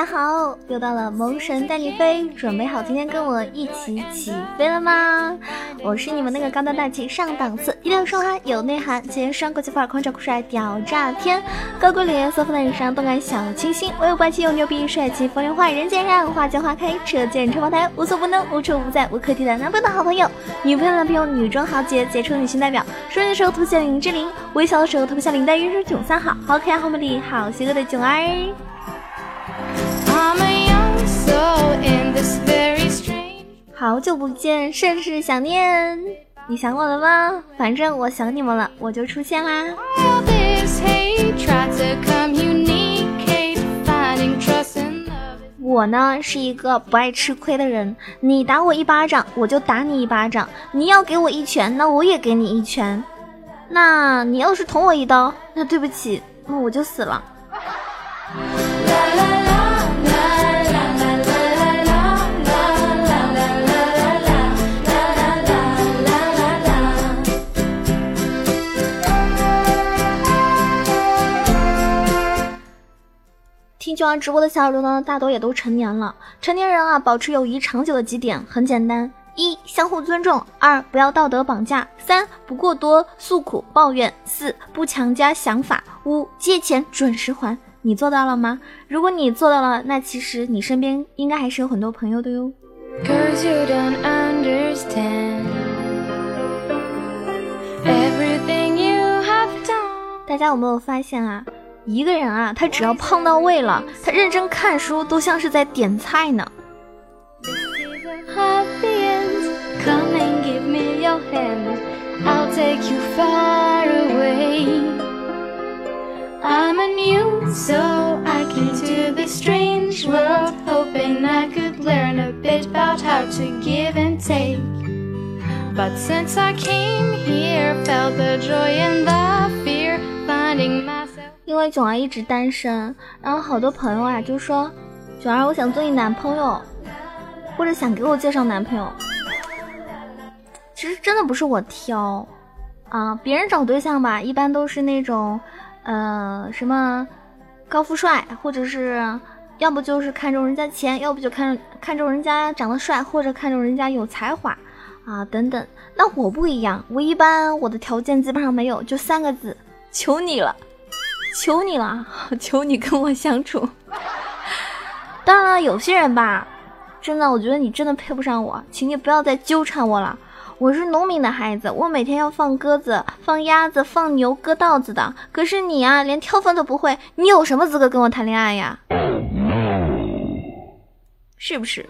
大家好！又到了萌神带你飞，准备好今天跟我一起起飞了吗？我是你们那个高端大气上档次、低调奢华有内涵、前双国际范儿、狂拽酷帅屌炸天、高贵脸色、风淡日常、动感小清新、威武霸气又牛逼、帅气风流坏、人见人爱、花见花开、车见车茅台、无所不能、无处不在、无可替代男朋友的好朋友、女朋友的男朋友、女装豪杰、杰出女性代表。说的时候涂写林志玲，微笑的时候涂写林黛玉是囧三好，好可爱、好美丽、好邪恶的囧儿。好久不见，甚是想念。你想我了吗？反正我想你们了，我就出现啦。我呢是一个不爱吃亏的人，你打我一巴掌，我就打你一巴掌；你要给我一拳，那我也给你一拳。那你要是捅我一刀，那对不起，那我就死了。九儿直播的小耳朵呢，大多也都成年了。成年人啊，保持友谊长久的几点很简单：一、相互尊重；二、不要道德绑架；三、不过多诉苦抱怨；四、不强加想法；五、借钱准时还。你做到了吗？如果你做到了，那其实你身边应该还是有很多朋友的哟。大家有没有发现啊？一个人啊，他只要胖到位了，他认真看书都像是在点菜呢。因为囧儿一直单身，然后好多朋友啊就说：“囧儿，我想做你男朋友，或者想给我介绍男朋友。”其实真的不是我挑啊，别人找对象吧，一般都是那种，呃，什么高富帅，或者是要不就是看中人家钱，要不就看看中人家长得帅，或者看中人家有才华啊等等。那我不一样，我一般我的条件基本上没有，就三个字：求你了。求你了，求你跟我相处。当然了，有些人吧，真的，我觉得你真的配不上我，请你不要再纠缠我了。我是农民的孩子，我每天要放鸽子、放鸭子、放牛、割稻子的。可是你啊，连挑粪都不会，你有什么资格跟我谈恋爱呀？是不是？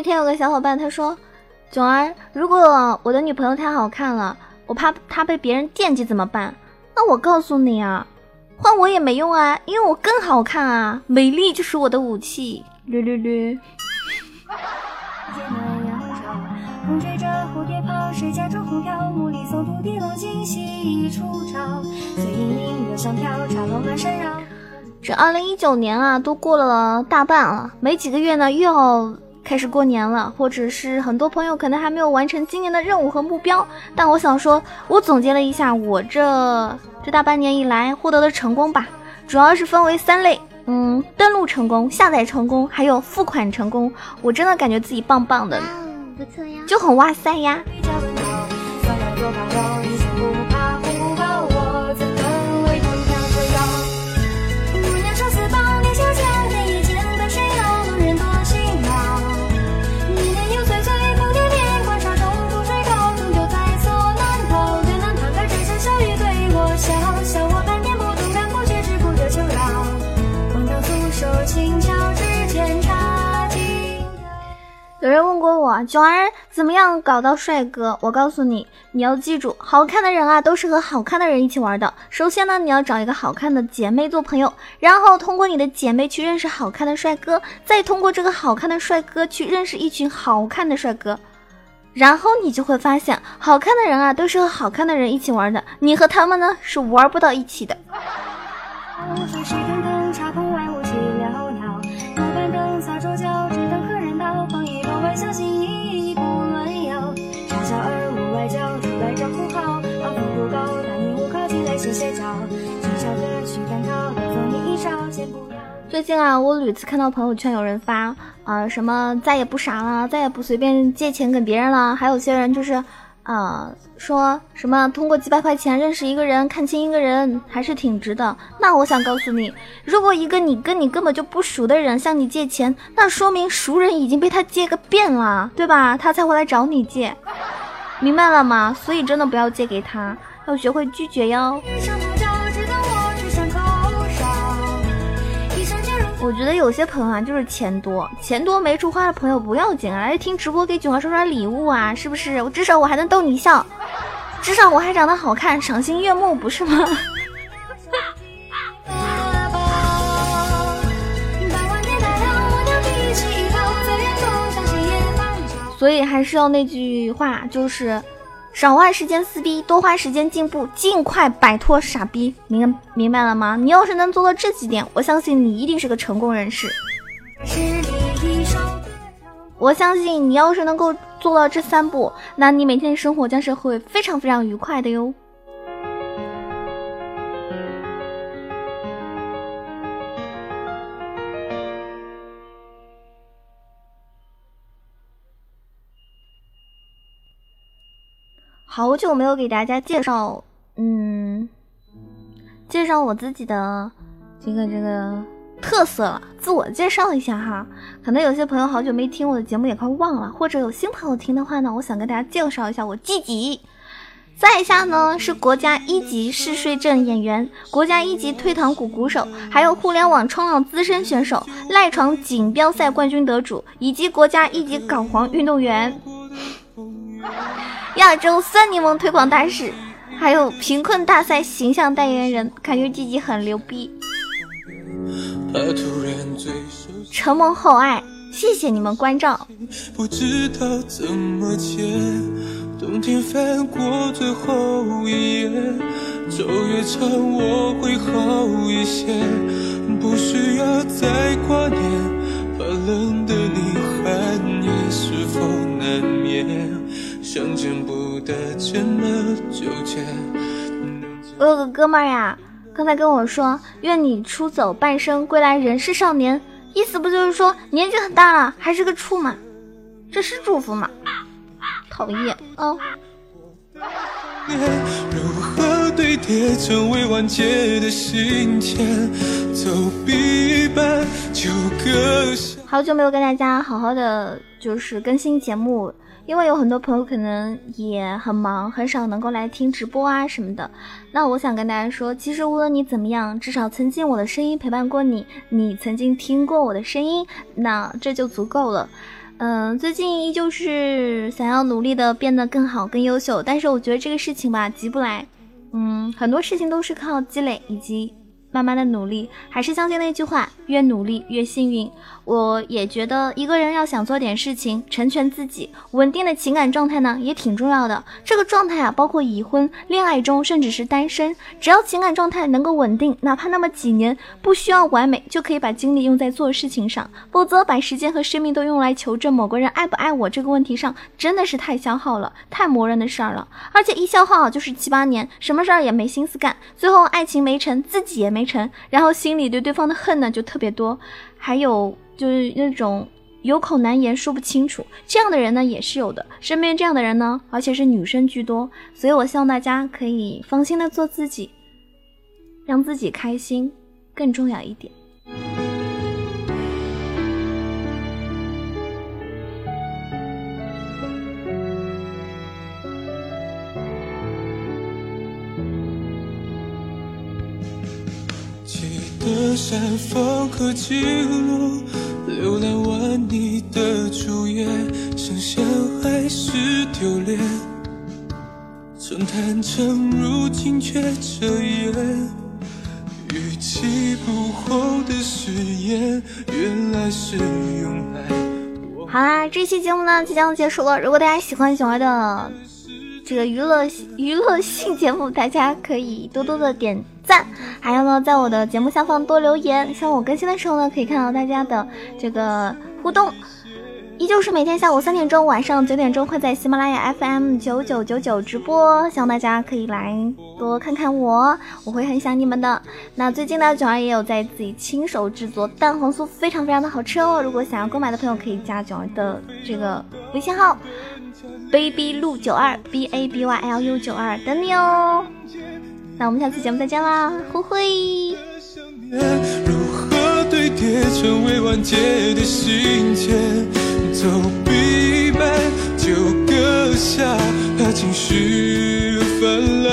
那天有个小伙伴他说：“囧儿，如果我的女朋友太好看了，我怕她被别人惦记怎么办？那我告诉你啊，换我也没用啊，因为我更好看啊，美丽就是我的武器。”略略略。这二零一九年啊，都过了大半了，没几个月呢，又要。开始过年了，或者是很多朋友可能还没有完成今年的任务和目标，但我想说，我总结了一下我这这大半年以来获得的成功吧，主要是分为三类，嗯，登录成功、下载成功，还有付款成功，我真的感觉自己棒棒的，不错呀，就很哇塞呀。有人问过我，囧儿怎么样搞到帅哥？我告诉你，你要记住，好看的人啊，都是和好看的人一起玩的。首先呢，你要找一个好看的姐妹做朋友，然后通过你的姐妹去认识好看的帅哥，再通过这个好看的帅哥去认识一群好看的帅哥，然后你就会发现，好看的人啊，都是和好看的人一起玩的，你和他们呢是玩不到一起的。小心翼翼不乱咬笑无外交来好你歌曲先不最近啊我屡次看到朋友圈有人发啊什么再也不傻了再也不随便借钱给别人了还有些人就是啊说什么通过几百块钱认识一个人，看清一个人还是挺值的。那我想告诉你，如果一个你跟你根本就不熟的人向你借钱，那说明熟人已经被他借个遍了，对吧？他才会来找你借，明白了吗？所以真的不要借给他，要学会拒绝哟。我觉得有些朋友啊，就是钱多，钱多没处花的朋友不要紧啊，来听直播给九儿刷刷礼物啊，是不是？我至少我还能逗你笑，至少我还长得好看，赏心悦目，不是吗？所以还是要那句话，就是。少花时间撕逼，多花时间进步，尽快摆脱傻逼，明明白了吗？你要是能做到这几点，我相信你一定是个成功人士。我相信你要是能够做到这三步，那你每天的生活将是会非常非常愉快的哟。好久没有给大家介绍，嗯，介绍我自己的这个这个特色了，自我介绍一下哈。可能有些朋友好久没听我的节目，也快忘了，或者有新朋友听的话呢，我想跟大家介绍一下我自己。在下呢是国家一级嗜睡症演员，国家一级退堂鼓鼓手，还有互联网冲浪资深选手，赖床锦标赛冠军得主，以及国家一级港黄运动员。亚洲酸柠檬推广大使，还有贫困大赛形象代言人，感觉自己很牛逼。承蒙厚爱，谢谢你们关照。不知道怎么接，冬天翻过最后一页，走越长我会好一些，不需要再挂念，怕冷的你寒夜是否难眠。相见不得这么纠结。我有个哥们儿呀，刚才跟我说，愿你出走半生，归来仍是少年。意思不就是说年纪很大了，还是个处吗？这是祝福吗？讨厌啊！如何堆叠成未完结的心签？走一半就割下。好久没有跟大家好好的就是更新节目。因为有很多朋友可能也很忙，很少能够来听直播啊什么的。那我想跟大家说，其实无论你怎么样，至少曾经我的声音陪伴过你，你曾经听过我的声音，那这就足够了。嗯，最近依旧是想要努力的变得更好、更优秀，但是我觉得这个事情吧，急不来。嗯，很多事情都是靠积累以及。慢慢的努力，还是相信那句话，越努力越幸运。我也觉得一个人要想做点事情，成全自己，稳定的情感状态呢，也挺重要的。这个状态啊，包括已婚、恋爱中，甚至是单身，只要情感状态能够稳定，哪怕那么几年，不需要完美，就可以把精力用在做事情上。否则，把时间和生命都用来求证某个人爱不爱我这个问题上，真的是太消耗了，太磨人的事儿了。而且一消耗就是七八年，什么事儿也没心思干，最后爱情没成，自己也没。没成，然后心里对对方的恨呢就特别多，还有就是那种有口难言说不清楚，这样的人呢也是有的，身边这样的人呢，而且是女生居多，所以我希望大家可以放心的做自己，让自己开心更重要一点。山峰和记录，浏览完你的主页，剩下还是丢脸。曾坦诚，如今却遮掩。逾期不候的誓言，原来是用来。好啦，这期节目呢即将结束了。如果大家喜欢小爱的这个娱乐娱乐性节目，大家可以多多的点。赞，还有呢，在我的节目下方多留言，希望我更新的时候呢，可以看到大家的这个互动。依旧是每天下午三点钟、晚上九点钟会在喜马拉雅 FM 九九九九直播，希望大家可以来多看看我，我会很想你们的。那最近呢，九儿也有在自己亲手制作蛋黄酥，非常非常的好吃哦。如果想要购买的朋友，可以加九儿的这个微信号：baby 路九二 b a b y l u 九二，等你哦。那我们下次节目再见啦，灰灰。如何堆叠成为完结的信件。走笔慢，就搁下，怕情绪泛滥。